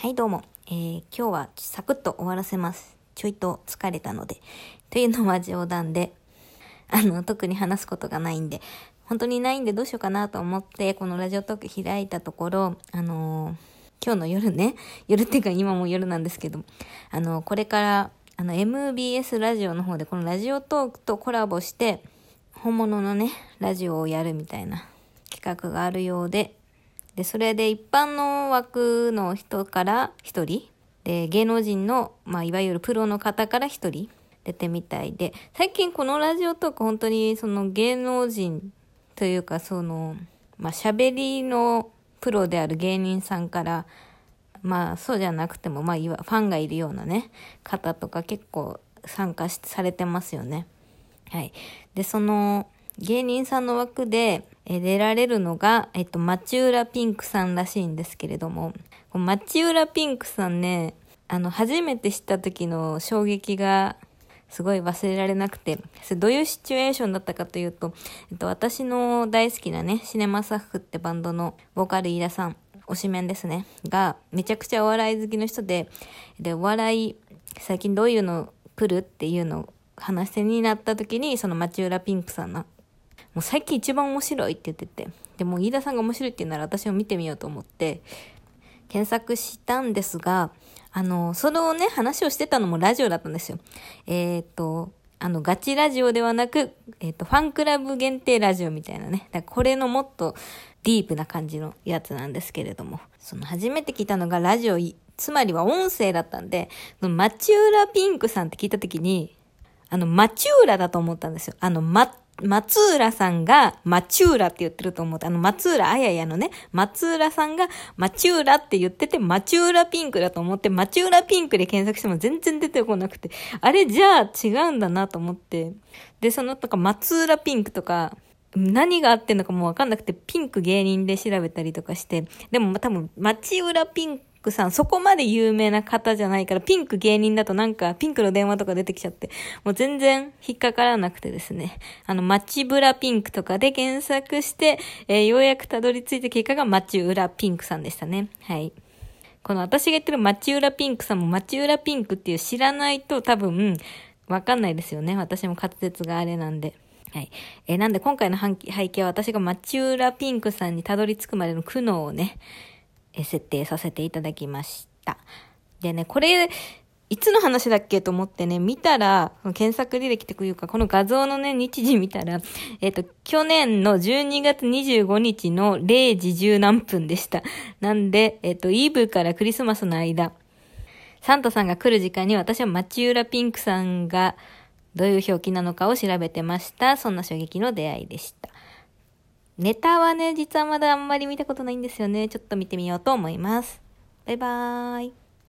はい、どうも。えー、今日はサクッと終わらせます。ちょいと疲れたので。というのは冗談で、あの、特に話すことがないんで、本当にないんでどうしようかなと思って、このラジオトーク開いたところ、あのー今日の夜ね、夜っていうか今も夜なんですけど、あの、これから、あの、MBS ラジオの方でこのラジオトークとコラボして、本物のね、ラジオをやるみたいな企画があるようで、で、それで一般の枠の人から一人、で、芸能人の、まあ、いわゆるプロの方から一人出てみたいで、最近このラジオトーク本当にその芸能人というかその、まあ、喋りのプロである芸人さんから、まあ、そうじゃなくても、まあ、いわ、ファンがいるようなね、方とか結構参加されてますよね。はい。で、その、芸人さんの枠で、出られるのが、えっと、町浦ピンクさんらしいんですけれども、町浦ピンクさんね、あの、初めて知った時の衝撃が、すごい忘れられなくて、どういうシチュエーションだったかというと、えっと、私の大好きなね、シネマサフってバンドのボーカル飯田さん、推しメンですね、が、めちゃくちゃお笑い好きの人で、で、お笑い、最近どういうの来るっていうのを話しになった時に、その町浦ピンクさんの、もう最近一番面白いって言ってて、でも飯田さんが面白いって言うなら私も見てみようと思って、検索したんですが、あの、そのね、話をしてたのもラジオだったんですよ。えっ、と、あの、ガチラジオではなく、えっ、と、ファンクラブ限定ラジオみたいなね。だこれのもっとディープな感じのやつなんですけれども、その初めて聞いたのがラジオ、つまりは音声だったんで、その町浦ピンクさんって聞いたときに、あの、町浦だと思ったんですよ。あの、ま、松浦さんが町浦って言ってると思って、あの、松浦あややのね、松浦さんが町浦って言ってて、町浦ピンクだと思って、町浦ピンクで検索しても全然出てこなくて、あれじゃあ違うんだなと思って、で、そのとか松浦ピンクとか、何があってんのかもわかんなくて、ピンク芸人で調べたりとかして、でも多分、町浦ピンククさん、そこまで有名な方じゃないから、ピンク芸人だとなんか、ピンクの電話とか出てきちゃって、もう全然引っかからなくてですね、あの、町浦ピンクとかで検索して、えーようやくたどり着いた結果が町浦ピンクさんでしたね。はい。この私が言ってる町浦ピンクさんも町浦ピンクっていう知らないと多分、わかんないですよね。私も滑舌があれなんで。はい。えーなんで今回の背景は私が町浦ピンクさんにたどり着くまでの苦悩をね、設定させていただきました。でね、これ、いつの話だっけと思ってね、見たら、検索履歴というか、この画像のね、日時見たら、えっ、と、去年の12月25日の0時10何分でした。なんで、えっ、と、イブからクリスマスの間、サンタさんが来る時間に私は町浦ピンクさんがどういう表記なのかを調べてました。そんな衝撃の出会いでした。ネタはね、実はまだあんまり見たことないんですよね。ちょっと見てみようと思います。バイバーイ。